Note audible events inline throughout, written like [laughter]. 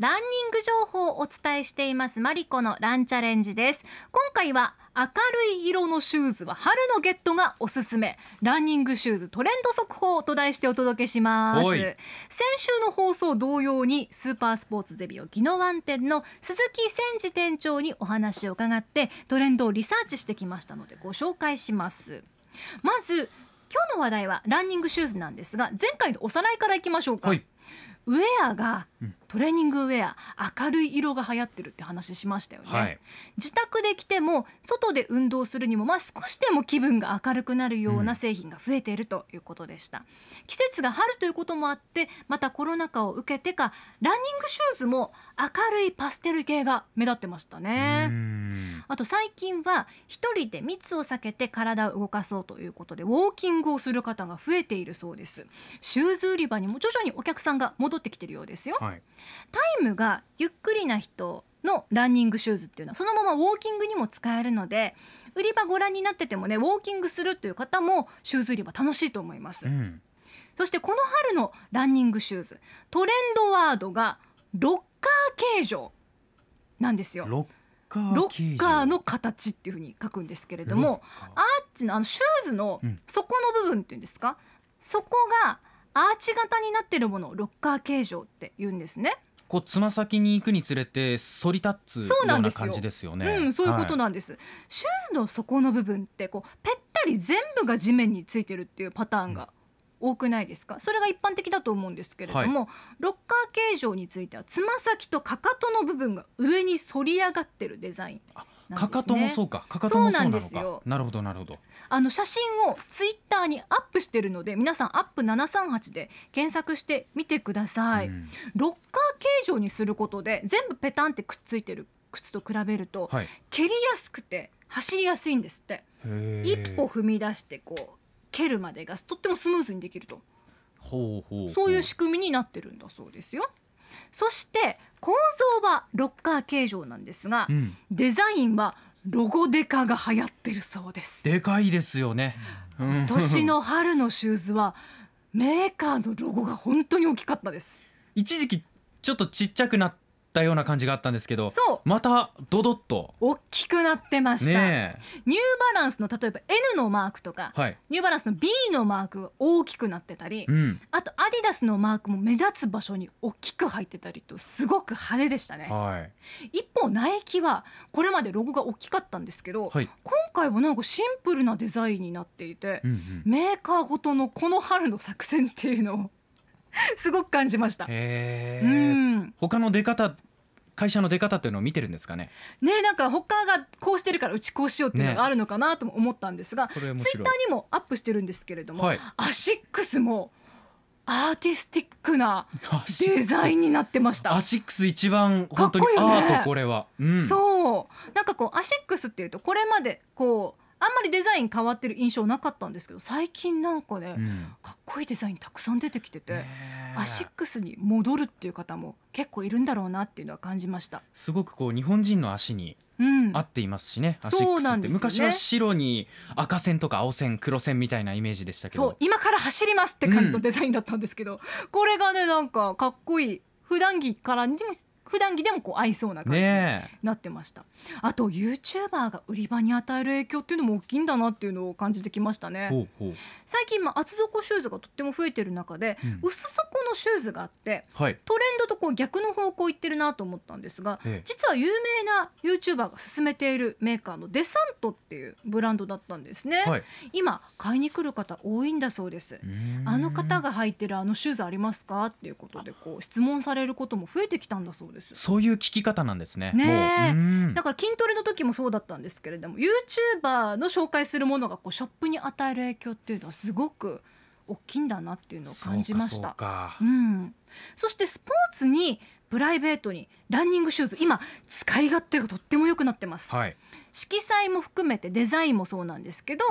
ランニング情報をお伝えしています。マリコのランチャレンジです。今回は明るい色のシューズは春のゲットがおすすめ。ランニングシューズトレンド速報と題してお届けします。先週の放送同様にスーパースポーツデビュー宜野湾店の鈴木千治店長にお話を伺ってトレンドをリサーチしてきましたのでご紹介します。まず今日の話題はランニングシューズなんですが前回のおさらいからいきましょうか、はいウェアがうん。トレーニングウェア明るい色が流行ってるって話しましたよね、はい。自宅で着ても外で運動するにもまあ少しでも気分が明るくなるよううなん。製品が増えているということでした、季節が春ということもあってまたコロナ禍を受けてかランニングシューズも明るいパステル系が目立ってましたね、あと最近は一人で密を避けて体を動かそうということでウォーキングをする方が増えているそうです。シューズ売り場にも徐々にお客さんが戻ってきているようですよ。はい。タイムがゆっくりな人のランニングシューズっていうのはそのままウォーキングにも使えるので売り場ご覧になっててもねウォーキングするという方もシューズ売り場楽しいと思います、うん。そしてこの春のランニングシューズトレンドワードがロッカー形状なんですよ。ロッロッカーの形っていうふうに書くんですけれどもアーチのあのシューズのうん。底の部分っていうんですか、そこがアーチ型になってるものをロッカー形状って言うんですね。こうつま先に行くにつれて反り立つそうようんななですよ。感じですよね。うん、そういうことはなんです、シューズの底の部分ってこうぺったり全部が地面についてるっていうパターンが多くないですか？それが一般的だと思うんですけれども、ロッカー形状についてはつま先とかかとの部分が上に反り上がってるデザインね。かかともそうか。かかともそうなのかそうなんですよ。なるほどなるほど。あの写真をツイッターにアップしてるので皆さんアップ738で検索してみてください、うん。ロッカー形状にすることで全部ペタンってくっついてる靴と比べると、はい。蹴りやすくて走りやすいんですって。一歩踏み出してこう蹴るまでがとってもスムーズにできると。ほうほうそういう仕組みになってるんだそうですよ。そして構造はロッカー形状なんですが、うん。デザインはロゴデカが流行ってるそうです。でかいですよね。うん今年の春のシューズはメーカーのロゴが本当に大きかったです。一時期ちょっとちっちゃくなったような感じがあったんですけどそう。またドドッと。大きくなってました、ねニューバランスの例えば N のマークとか、えはい。ニューバランスの B のマークが大きくなってたり、うん。あとアディダスのマークも目立つ場所に大きく入ってたりとすごく派手でしたね。はい。一方ナイキはこれまでロゴが大きかったんですけど、はい。今回はなんかシンプルなデザインになっていて、うんうん。メーカーごとのこの春の作戦っていうのを [laughs] すごく感じました。うん。他の出方会社の出方っていうのを見てるんですかね？ねなんか他がこうしてるからうちこうしようっていうのねがあるのかなとも思ったんですが、これ面白い。ツイッターにもアップしてるんですけれども、はい。アシックスもアーティスティックなデザインになってました。アシックス一番本当にかっこいいよね。アートこれは、うん、そう。なんかこうアシックスっていうとこれまでこうあんまりデザイン変わってる印象なかったんですけど最近なんかね、うん。かっこいいデザインたくさん出てきてて、アシックスに戻るっていう方も結構いるんだろうなっていうのは感じました。すごくこう日本人の足にうん、合っていますしね、アシそうックスってね。昔は白に赤線とか青線黒線みたいなイメージでしたけど。そう今から走りますって感じのうんデザインだったんですけど、これがねなんかかっこいい。普段着からにも普段着でもこう合いそうな感じになってました、あと YouTuber が売り場に与える影響っていうのも大きいんだなっていうのを感じてきましたね。最近まあ厚底シューズがとっても増えてる中で、うん。薄底のシューズがあってはい。トレンドとこう逆の方向行ってるなと思ったんですが、ええ。実は有名な YouTuber が勧めているメーカーのデサントっていうブランドだったんですね、はい。今買いに来る方多いんだそうです。あの方が履いてるあのシューズありますかっていうことでこう質問されることも増えてきたんだそうです。そういう聞き方なんですね。ねだから筋トレの時もそうだったんですけれども YouTuber の紹介するものがこうショップに与える影響っていうのはすごく大きいんだなっていうのを感じました。うん、そしてスポーツにプライベートにランニングシューズ今使い勝手がとっても良くなってます。はい。色彩も含めてデザインもそうなんですけど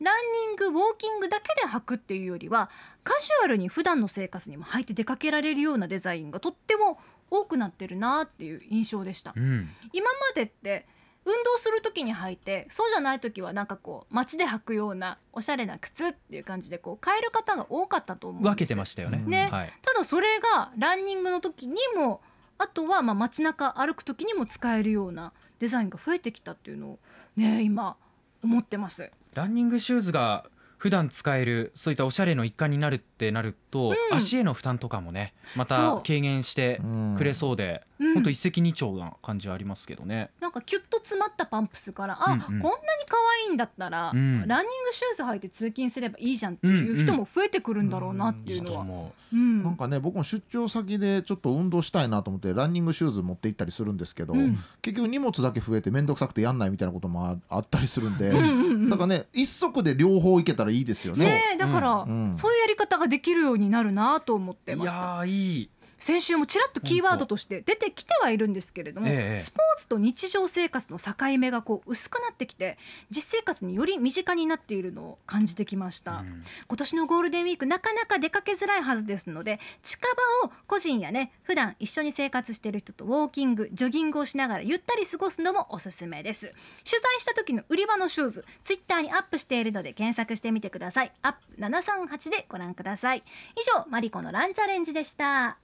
ランニングウォーキングだけで履くっていうよりはカジュアルに普段の生活にも履いて出かけられるようなデザインがとっても多くなってるなっていう印象でした。うん。今までって運動する時に履いてそうじゃない時はなんかこう街で履くようなおしゃれな靴っていう感じでこう変える方が多かったと思うんです分けてましたよね。ね。はい。ただそれがランニングの時にもあとはまあ街中歩く時にも使えるようなデザインが増えてきたっていうのをね今思ってます。ランニングシューズが普段使えるそういったおしゃれの一環になるってなると、うん。足への負担とかもねまた軽減してうんくれそうで、うん。ほんと一石二鳥な感じはありますけどね。なんかキュッと詰まったパンプスからあ、うんうん。こんなに可愛いんだったら、うん。ランニングシューズ履いて通勤すればいいじゃんっていう人も増えてくるんだろうなっていいのは。いうと思うん。なんかね僕も出張先でちょっと運動したいなと思ってランニングシューズ持って行ったりするんですけど、うん。結局荷物だけ増えて面倒くさくてやんないみたいなこともああったりするんで、うんうんうん。だからね一足で両方いけたらいいですよね。ねえだから、そういうやり方ができるようになるなと思ってました。やーいい。先週もちらっとキーワードとして出てきてはいるんですけれども、ええスポーツと日常生活の境目がこう薄くなってきて実生活により身近になっているのを感じてきました、うん。今年のゴールデンウィークなかなか出かけづらいはずですので近場を個人やね普段一緒に生活している人とウォーキングジョギングをしながらゆったり過ごすのもおすすめです。取材した時の売り場のシューズツイッターにアップしているので検索してみてください。アップ738でご覧ください。以上マリコのランチャレンジでした